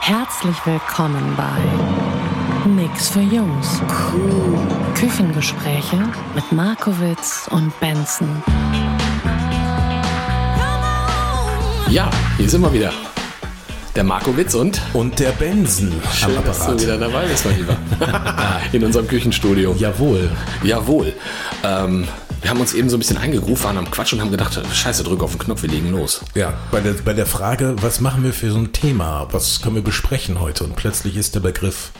Herzlich willkommen bei Nix für Jungs. Küchengespräche mit Markowitz und Benson. Ja, hier sind wir wieder. Der Markowitz und Und der Benson schön, am dass du wieder dabei bist, mein Lieber. In unserem Küchenstudio. Jawohl. Jawohl. Ähm, wir haben uns eben so ein bisschen eingegruft, waren am Quatsch und haben gedacht, scheiße, drück auf den Knopf, wir legen los. Ja, bei der, bei der Frage, was machen wir für so ein Thema? Was können wir besprechen heute? Und plötzlich ist der Begriff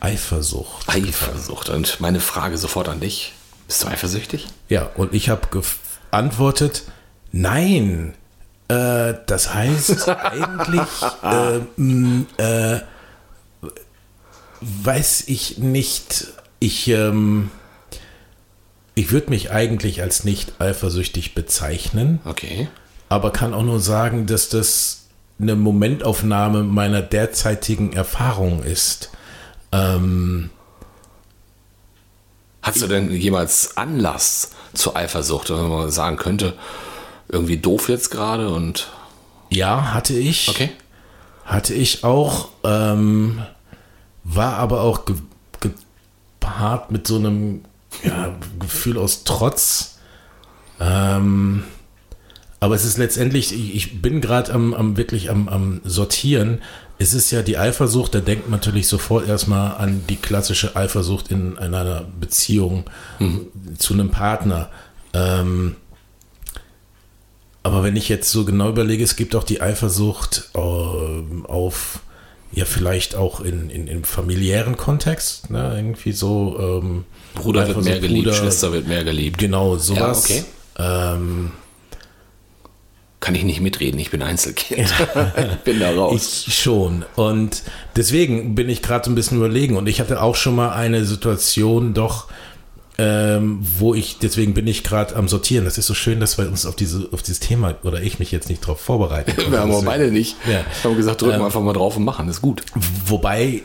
Eifersucht. Eifersucht. Und meine Frage sofort an dich. Bist du eifersüchtig? Ja, und ich habe geantwortet, nein. Äh, das heißt eigentlich, äh, äh, weiß ich nicht, ich, ähm, ich würde mich eigentlich als nicht eifersüchtig bezeichnen. Okay. aber kann auch nur sagen, dass das eine Momentaufnahme meiner derzeitigen Erfahrung ist. Ähm, Hast du denn jemals Anlass zur Eifersucht, wenn man sagen könnte, irgendwie doof jetzt gerade und ja, hatte ich. okay? Hatte ich auch. Ähm, war aber auch ge gepaart mit so einem ja, Gefühl aus Trotz. Ähm, aber es ist letztendlich, ich, bin gerade am, am wirklich am, am Sortieren. Es ist ja die Eifersucht, da denkt man natürlich sofort erstmal an die klassische Eifersucht in, in einer Beziehung zu einem Partner. Ähm, aber wenn ich jetzt so genau überlege, es gibt auch die Eifersucht ähm, auf, ja, vielleicht auch in, in, im familiären Kontext, ne? irgendwie so. Ähm, Bruder wird mehr geliebt, Bruder- Schwester wird mehr geliebt. Genau, sowas. okay. Ähm, Kann ich nicht mitreden, ich bin Einzelkind. ich bin da raus. ich schon. Und deswegen bin ich gerade ein bisschen überlegen. Und ich hatte auch schon mal eine Situation doch, ähm, wo ich, deswegen bin ich gerade am Sortieren. Das ist so schön, dass wir uns auf, diese, auf dieses Thema oder ich mich jetzt nicht drauf vorbereiten. Wir haben aber beide nicht. Ja. Wir haben gesagt, drücken Ähm, wir einfach mal drauf und machen, ist gut. Wobei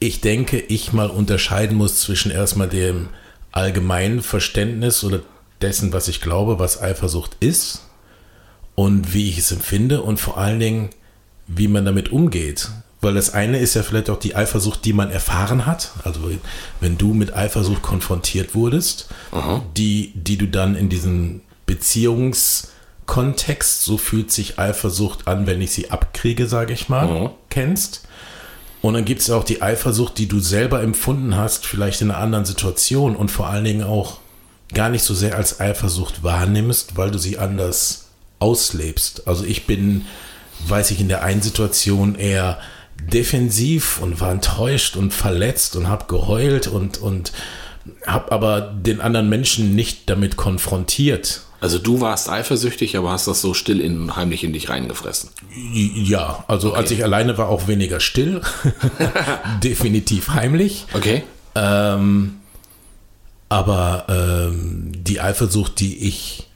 ich denke, ich mal unterscheiden muss zwischen erstmal dem allgemeinen Verständnis oder dessen, was ich glaube, was Eifersucht ist und wie ich es empfinde und vor allen Dingen, wie man damit umgeht. Weil das eine ist ja vielleicht auch die Eifersucht, die man erfahren hat. Also wenn du mit Eifersucht konfrontiert wurdest, die, die du dann in diesem Beziehungskontext, so fühlt sich Eifersucht an, wenn ich sie abkriege, sage ich mal, kennst. Und dann gibt es auch die Eifersucht, die du selber empfunden hast, vielleicht in einer anderen Situation und vor allen Dingen auch gar nicht so sehr als Eifersucht wahrnimmst, weil du sie anders auslebst. Also ich bin, weiß ich, in der einen Situation eher defensiv und war enttäuscht und verletzt und habe geheult und, und habe aber den anderen Menschen nicht damit konfrontiert. Also du warst eifersüchtig, aber hast das so still in, heimlich in dich reingefressen. Ja, also als ich alleine war, auch weniger still. Definitiv heimlich. Okay. Ähm, aber ähm, die Eifersucht, die ich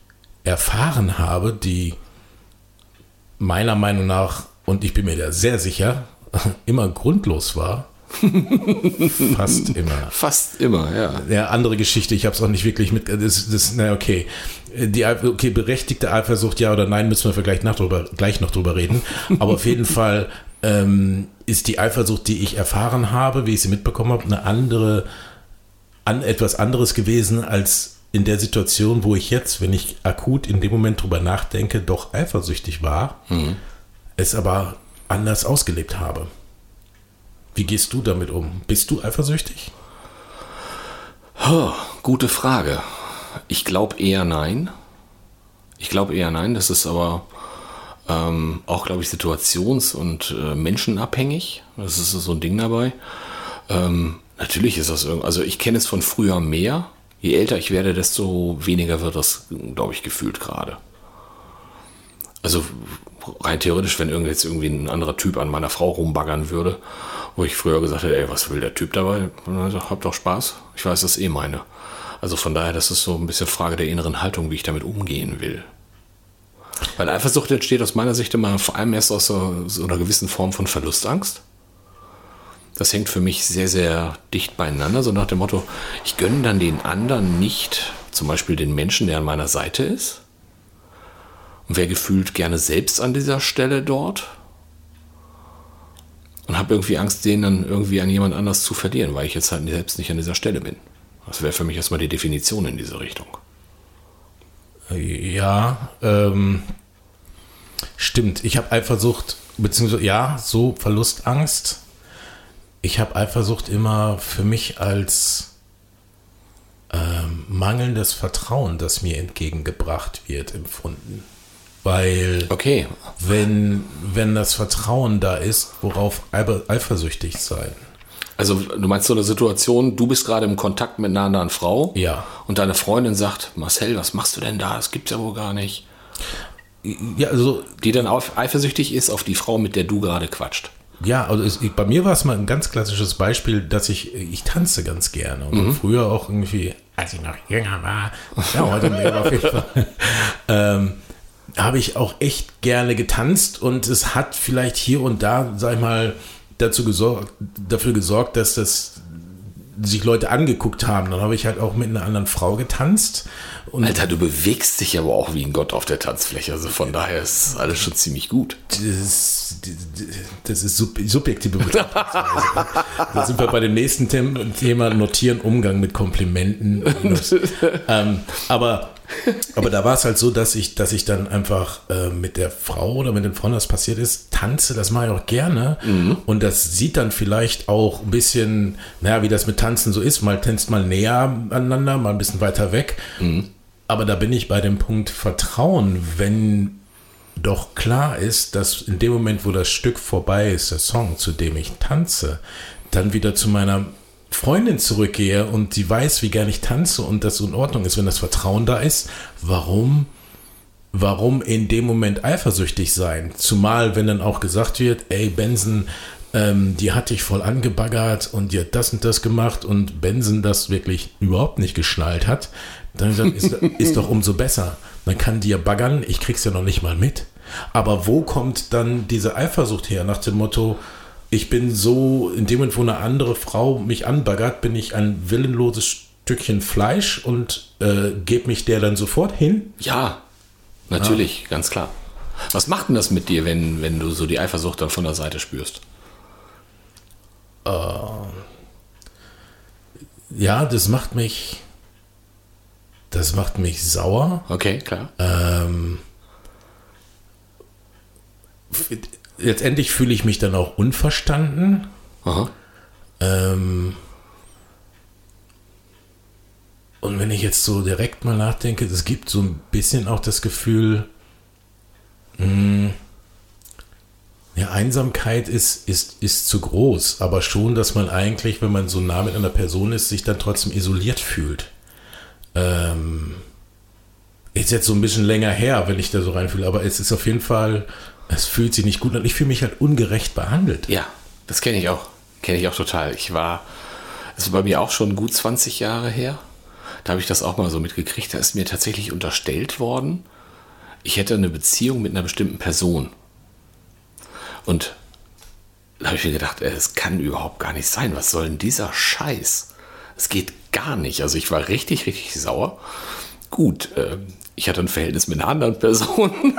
erfahren habe, die meiner Meinung nach, und ich bin mir da sehr sicher, immer grundlos war. Fast immer. Fast immer, ja. Ja, andere Geschichte, ich habe es auch nicht wirklich mit. Das, das, na, okay. Die okay, berechtigte Eifersucht, ja oder nein, müssen wir vielleicht nach drüber, gleich noch drüber reden. Aber auf jeden Fall ähm, ist die Eifersucht, die ich erfahren habe, wie ich sie mitbekommen habe, eine andere, an etwas anderes gewesen als in der Situation, wo ich jetzt, wenn ich akut in dem Moment drüber nachdenke, doch eifersüchtig war, es aber anders ausgelebt habe. Wie gehst du damit um? Bist du eifersüchtig? Oh, gute Frage. Ich glaube eher nein. Ich glaube eher nein. Das ist aber ähm, auch, glaube ich, situations- und äh, menschenabhängig. Das ist so ein Ding dabei. Ähm, natürlich ist das irgendwie, also ich kenne es von früher mehr. Je älter ich werde, desto weniger wird das, glaube ich, gefühlt gerade. Also rein theoretisch, wenn jetzt irgendwie ein anderer Typ an meiner Frau rumbaggern würde, wo ich früher gesagt hätte, ey, was will der Typ dabei? Hab doch Spaß. Ich weiß, das ist eh meine. Also von daher, das ist so ein bisschen Frage der inneren Haltung, wie ich damit umgehen will. Weil Eifersucht entsteht aus meiner Sicht immer vor allem erst aus so, so einer gewissen Form von Verlustangst. Das hängt für mich sehr, sehr dicht beieinander, so nach dem Motto, ich gönne dann den anderen nicht, zum Beispiel den Menschen, der an meiner Seite ist. Und wäre gefühlt gerne selbst an dieser Stelle dort. Und habe irgendwie Angst, den dann irgendwie an jemand anders zu verlieren, weil ich jetzt halt selbst nicht an dieser Stelle bin. Das wäre für mich erstmal die Definition in diese Richtung. Ja, ähm, stimmt. Ich habe Eifersucht, beziehungsweise ja, so Verlustangst. Ich habe Eifersucht immer für mich als ähm, mangelndes Vertrauen, das mir entgegengebracht wird, empfunden. Weil Okay, wenn, wenn das Vertrauen da ist, worauf eifer- eifersüchtig sein? also du meinst so eine Situation, du bist gerade im Kontakt mit einer anderen Frau Ja. und deine Freundin sagt, Marcel, was machst du denn da? Das gibt's ja wohl gar nicht. Ja, also Die dann auf, eifersüchtig ist auf die Frau, mit der du gerade quatscht. Ja, also es, bei mir war es mal ein ganz klassisches Beispiel, dass ich, ich tanze ganz gerne und früher auch irgendwie, als ich noch jünger war, ja, heute mehr auf jeden Fall, ähm, habe ich auch echt gerne getanzt und es hat vielleicht hier und da, sag ich mal, dazu gesorgt, dafür gesorgt, dass das sich Leute angeguckt haben. Dann habe ich halt auch mit einer anderen Frau getanzt und Alter, du bewegst dich aber auch wie ein Gott auf der Tanzfläche. Also von daher ist alles schon ziemlich gut. das, das ist sub subjektive Betrachtungsweise. da sind wir bei dem nächsten Them Thema Notieren, Umgang mit Komplimenten. ähm, aber, aber da war es halt so, dass ich, dass ich dann einfach äh, mit der Frau oder mit den Frauen, das passiert ist, tanze, das mache ich auch gerne. Und das sieht dann vielleicht auch ein bisschen, naja, wie das mit Tanzen so ist. Mal tänzt mal näher aneinander, mal ein bisschen weiter weg. Aber da bin ich bei dem Punkt Vertrauen, wenn doch klar ist, dass in dem Moment, wo das Stück vorbei ist, der Song, zu dem ich tanze, dann wieder zu meiner Freundin zurückgehe und die weiß, wie gern ich tanze und das in Ordnung ist, wenn das Vertrauen da ist, warum, warum in dem Moment eifersüchtig sein? Zumal, wenn dann auch gesagt wird, ey, Benson, ähm, die hat dich voll angebaggert und die hat das und das gemacht und Benson das wirklich überhaupt nicht geschnallt hat, dann dann ist, ist doch umso besser. Dann kann die ja baggern, ich krieg's ja noch nicht mal mit. Aber wo kommt dann diese Eifersucht her? Nach dem Motto, ich bin so, in dem Moment, wo eine andere Frau mich anbaggert, bin ich ein willenloses Stückchen Fleisch und äh, gebe mich der dann sofort hin. Ja, natürlich, ganz klar. Was macht denn das mit dir, wenn, wenn du so die Eifersucht dann von der Seite spürst? Ja, das macht mich, das macht mich sauer. Okay, klar. Ähm, letztendlich fühle ich mich dann auch unverstanden. Ähm, und wenn ich jetzt so direkt mal nachdenke, es gibt so ein bisschen auch das Gefühl, mh, ja, Einsamkeit ist, ist, ist zu groß, aber schon, dass man eigentlich, wenn man so nah mit einer Person ist, sich dann trotzdem isoliert fühlt. Ähm, ist jetzt so ein bisschen länger her, wenn ich da so reinfühle, aber es ist auf jeden Fall, es fühlt sich nicht gut an. Ich fühle mich halt ungerecht behandelt. Ja, das kenne ich auch. Kenne ich auch total. Ich war, das ist bei mir auch schon gut 20 Jahre her. Da habe ich das auch mal so mitgekriegt. Da ist mir tatsächlich unterstellt worden, ich hätte eine Beziehung mit einer bestimmten Person. Und da habe ich mir gedacht, das kann überhaupt gar nicht sein. Was soll denn dieser Scheiß? Es geht gar nicht. Also ich war richtig, richtig sauer. Gut, äh, ich hatte ein Verhältnis mit einer anderen Person.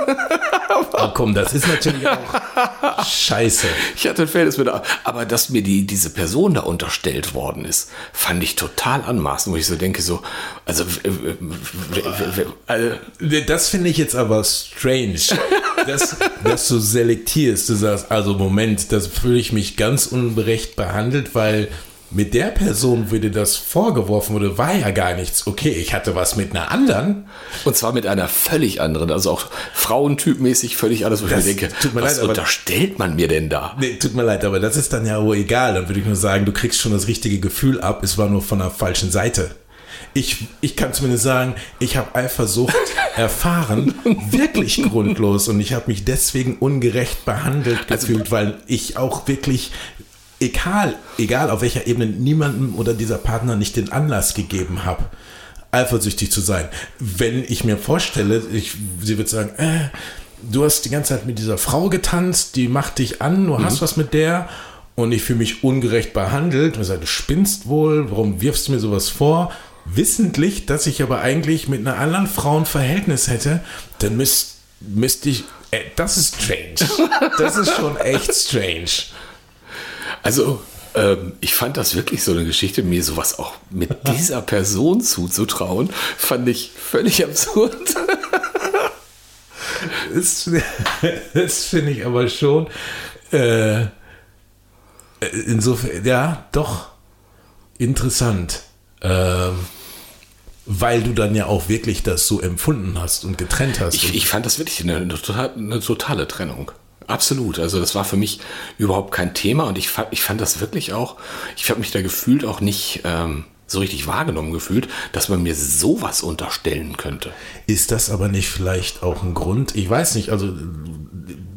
Ah, komm, das ist natürlich auch scheiße. Ich hatte ein Verhältnis mit, aber dass mir die, diese Person da unterstellt worden ist, fand ich total anmaßend, wo ich so denke, so, also, also Das finde ich jetzt aber strange, dass, dass du selektierst. Du sagst, also Moment, das fühle ich mich ganz unberecht behandelt, weil mit der Person, dir das vorgeworfen wurde, war ja gar nichts. Okay, ich hatte was mit einer anderen. und zwar mit einer völlig anderen, also auch frauentypmäßig völlig alles, wo ich mir denke, tut mir was leid, aber- unterstellt man mir denn da? Nee, tut mir leid, aber das ist dann ja wohl egal. Dann würde ich nur sagen, du kriegst schon das richtige Gefühl ab, es war nur von der falschen Seite. Ich, ich kann zumindest sagen, ich habe Eifersucht erfahren, wirklich grundlos. Und ich habe mich deswegen ungerecht behandelt Also- gefühlt, weil ich auch wirklich, egal, egal auf welcher Ebene, niemandem oder dieser Partner nicht den Anlass gegeben habe, eifersüchtig zu sein. Wenn ich mir vorstelle, ich, sie wird sagen, äh, du hast die ganze Zeit mit dieser Frau getanzt, die macht dich an, du hast was mit der und ich fühle mich ungerecht behandelt und ich sage, du spinnst wohl, warum wirfst du mir sowas vor? Wissentlich, dass ich aber eigentlich mit einer anderen Frau ein Verhältnis hätte, dann müsste müsst ich, äh, das ist strange. Das ist schon echt strange. Also, ähm, ich fand das wirklich so eine Geschichte, mir sowas auch mit dieser Person zuzutrauen, fand ich völlig absurd. Das, das finde ich aber schon. Äh, insofern, ja, doch interessant. Ähm, weil du dann ja auch wirklich das so empfunden hast und getrennt hast. Ich, ich fand das wirklich eine, eine, eine totale Trennung. Absolut. Also das war für mich überhaupt kein Thema und ich fand, ich fand das wirklich auch, ich habe mich da gefühlt auch nicht ähm, so richtig wahrgenommen gefühlt, dass man mir sowas unterstellen könnte. Ist das aber nicht vielleicht auch ein Grund? Ich weiß nicht, also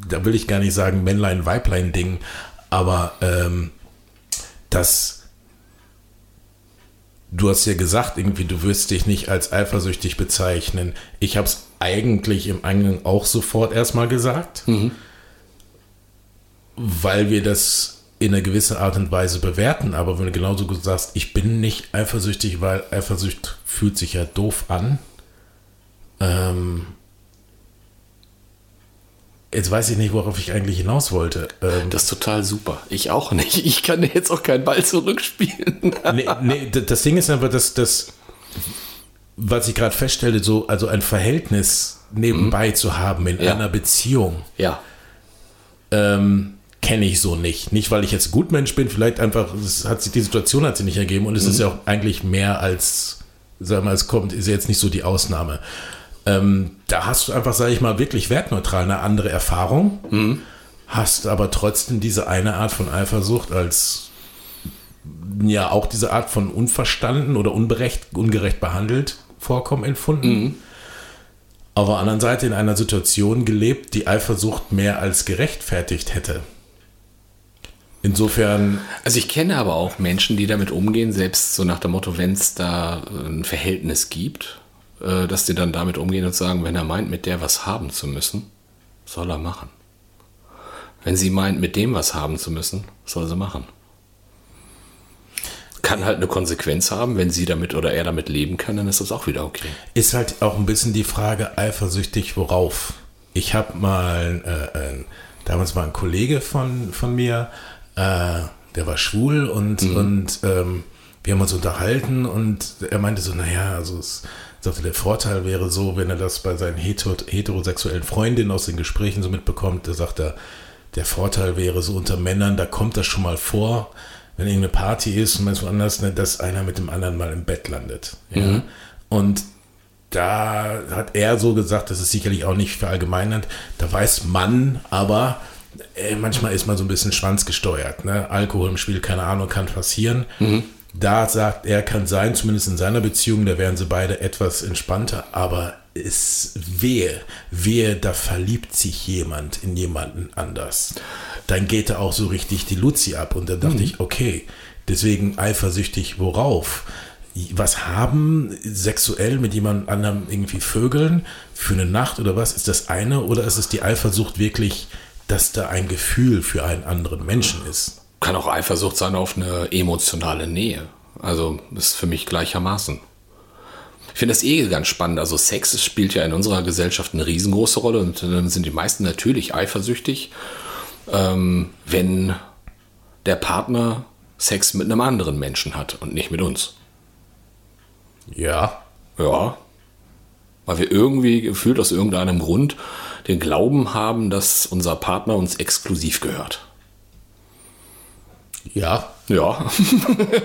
da will ich gar nicht sagen Männlein, Weiblein Ding, aber ähm, das du hast ja gesagt, irgendwie du wirst dich nicht als eifersüchtig bezeichnen. Ich habe es eigentlich im Eingang auch sofort erstmal gesagt, weil wir das in einer gewissen Art und Weise bewerten. Aber wenn du genauso gut sagst, ich bin nicht eifersüchtig, weil Eifersucht fühlt sich ja doof an. Ähm, jetzt weiß ich nicht, worauf ich eigentlich hinaus wollte. Ähm, Das ist total super. Ich auch nicht. Ich kann jetzt auch keinen Ball zurückspielen. nee, nee, das Ding ist einfach, dass das, was ich gerade feststelle, so, also ein Verhältnis nebenbei zu haben in Ja. einer Beziehung, Ja. ähm, kenne ich so nicht. Nicht, weil ich jetzt Gutmensch bin, vielleicht einfach, es hat sich, die Situation hat sich nicht ergeben und es ist ja auch eigentlich mehr als, sagen wir mal, es kommt, ist ja jetzt nicht so die Ausnahme. Ähm, da hast du einfach, sage ich mal, wirklich wertneutral eine andere Erfahrung, hast aber trotzdem diese eine Art von Eifersucht als ja auch diese Art von unverstanden oder unberecht, ungerecht behandelt vorkommen empfunden. Auf der anderen Seite in einer Situation gelebt, die Eifersucht mehr als gerechtfertigt hätte. Insofern, Also ich kenne aber auch Menschen, die damit umgehen, selbst so nach dem Motto, wenn es da ein Verhältnis gibt, äh, dass die dann damit umgehen und sagen, wenn er meint, mit der was haben zu müssen, soll er machen. Wenn sie meint, mit dem was haben zu müssen, soll sie machen. Kann halt eine Konsequenz haben, wenn sie damit oder er damit leben kann, dann ist das auch wieder okay. ist halt auch ein bisschen die Frage, eifersüchtig worauf. Ich habe mal, äh, äh, damals war ein Kollege von, von mir, äh, der war schwul und, und ähm, wir haben uns unterhalten und er meinte so, naja, also es sagte, der Vorteil wäre so, wenn er das bei seinen hetero heterosexuellen Freundinnen aus den Gesprächen so mitbekommt, da sagt er, der Vorteil wäre so unter Männern, da kommt das schon mal vor, wenn irgendeine Party ist und man ist woanders, ne, dass einer mit dem anderen mal im Bett landet. Ja? Und da hat er so gesagt, das ist sicherlich auch nicht verallgemeinert, da weiß man, aber äh, manchmal ist man so ein bisschen schwanzgesteuert. Ne? Alkohol im Spiel, keine Ahnung, kann passieren. Da sagt er, kann sein, zumindest in seiner Beziehung, da wären sie beide etwas entspannter, aber es wehe, wehe, da verliebt sich jemand in jemanden anders. Dann geht da auch so richtig die Luzi ab. Und dann dachte ich, okay, deswegen eifersüchtig, worauf? Was haben sexuell mit jemand anderem irgendwie Vögeln für eine Nacht oder was? Ist das eine oder ist es die Eifersucht wirklich, dass da ein Gefühl für einen anderen Menschen ist? Kann auch Eifersucht sein auf eine emotionale Nähe. Also ist für mich gleichermaßen. Ich finde das eh ganz spannend. Also Sex spielt ja in unserer Gesellschaft eine riesengroße Rolle und dann sind die meisten natürlich eifersüchtig, ähm, wenn der Partner Sex mit einem anderen Menschen hat und nicht mit uns. Ja. Ja. Weil wir irgendwie gefühlt aus irgendeinem Grund den Glauben haben, dass unser Partner uns exklusiv gehört. Ja. Ja.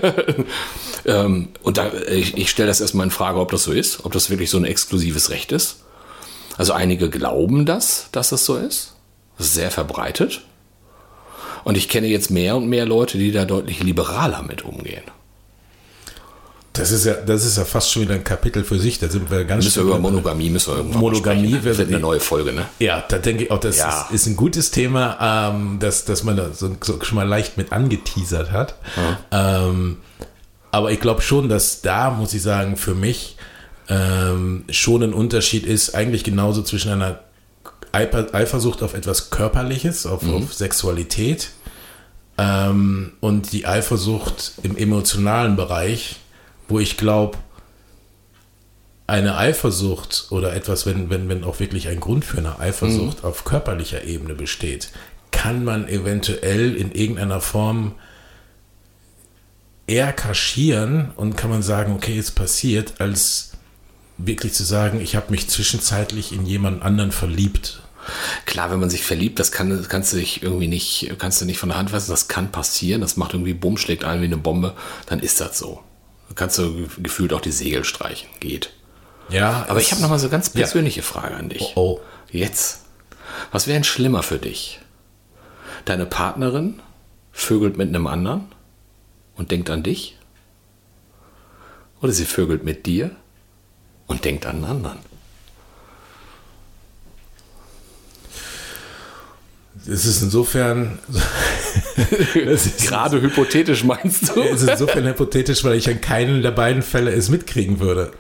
ähm, und da, ich, ich stelle das erstmal in Frage, ob das so ist, ob das wirklich so ein exklusives Recht ist. Also einige glauben das, dass das so ist. Das ist sehr verbreitet. Und ich kenne jetzt mehr und mehr Leute, die da deutlich liberaler mit umgehen. Das ist ja, das ist ja fast schon wieder ein Kapitel für sich. Da sind wir ganz Müssen wir über Monogamie müssen wir irgendwann Monogamie sprechen. wäre- wird eine neue Folge, ne? Ja, da denke ich auch, das Ja. ist, ist ein gutes Thema, ähm, dass, dass man da so, so schon mal leicht mit angeteasert hat. Ähm, aber ich glaube schon, dass da, muss ich sagen, für mich ähm, schon ein Unterschied ist, eigentlich genauso zwischen einer Eifer- Eifersucht auf etwas Körperliches, auf, auf Sexualität ähm, und die Eifersucht im emotionalen Bereich, wo ich glaube, eine Eifersucht oder etwas, wenn, wenn, wenn auch wirklich ein Grund für eine Eifersucht auf körperlicher Ebene besteht, kann man eventuell in irgendeiner Form eher kaschieren und kann man sagen, okay, es passiert, als wirklich zu sagen, ich habe mich zwischenzeitlich in jemand anderen verliebt. Klar, wenn man sich verliebt, das kann, kannst du dich irgendwie nicht, kannst du nicht von der Hand weisen, das kann passieren, das macht irgendwie Bumm, schlägt ein wie eine Bombe, dann ist das so. Kannst du ge- gefühlt auch die Segel streichen, geht. Ja, Aber ich habe noch mal so eine ganz Ja. persönliche Frage an dich. Oh, oh. Jetzt. Was wäre denn schlimmer für dich? Deine Partnerin vögelt mit einem anderen und denkt an dich? Oder sie vögelt mit dir und denkt an einen anderen? Es ist insofern. ist, Gerade hypothetisch meinst du? es ist insofern hypothetisch, weil ich an keinen der beiden Fälle es mitkriegen würde.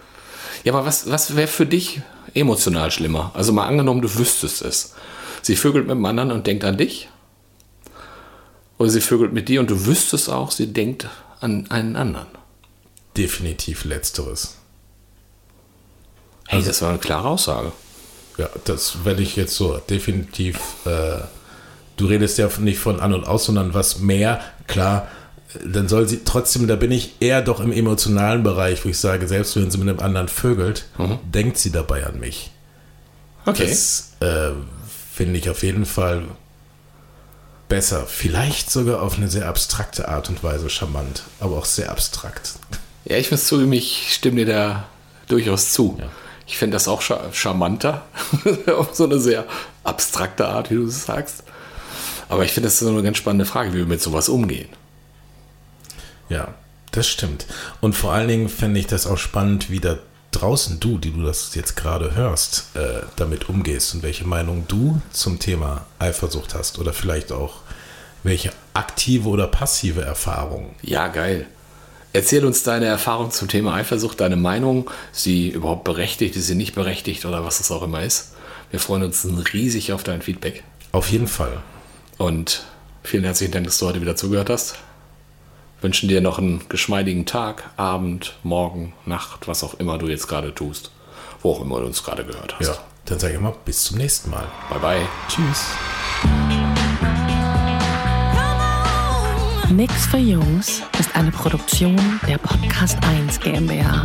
Ja, aber was, was wäre für dich emotional schlimmer? Also mal angenommen, du wüsstest es. Sie vögelt mit dem anderen und denkt an dich? Oder sie vögelt mit dir und du wüsstest auch, sie denkt an einen anderen? Definitiv letzteres. Hey, das war eine klare Aussage. Ja, das werde ich jetzt so definitiv. Äh, du redest ja nicht von an und aus, sondern was mehr. Klar, dann soll sie trotzdem, da bin ich eher doch im emotionalen Bereich, wo ich sage, selbst wenn sie mit einem anderen vögelt, denkt sie dabei an mich. Okay. Das äh, finde ich auf jeden Fall besser. Vielleicht sogar auf eine sehr abstrakte Art und Weise charmant, aber auch sehr abstrakt. Ja, ich muss zugeben, ich stimme dir da durchaus zu. Ich finde das auch charmanter, auf so eine sehr abstrakte Art, wie du es sagst. Aber ich finde, das ist so eine ganz spannende Frage, wie wir mit sowas umgehen. Ja, das stimmt. Und vor allen Dingen fände ich das auch spannend, wie da draußen du, die du das jetzt gerade hörst, äh, damit umgehst und welche Meinung du zum Thema Eifersucht hast oder vielleicht auch welche aktive oder passive Erfahrung. Ja, geil. Erzähl uns deine Erfahrung zum Thema Eifersucht, deine Meinung. Ist sie überhaupt berechtigt, ist sie nicht berechtigt oder was es auch immer ist. Wir freuen uns riesig auf dein Feedback. Auf jeden Fall. Und vielen herzlichen Dank, dass du heute wieder zugehört hast. Wünschen dir noch einen geschmeidigen Tag, Abend, Morgen, Nacht, was auch immer du jetzt gerade tust. Wo auch immer du uns gerade gehört hast. Ja, dann sage ich mal bis zum nächsten Mal. Bye bye. Tschüss. Nix für Jungs ist eine Produktion der Podcast 1 GmbH.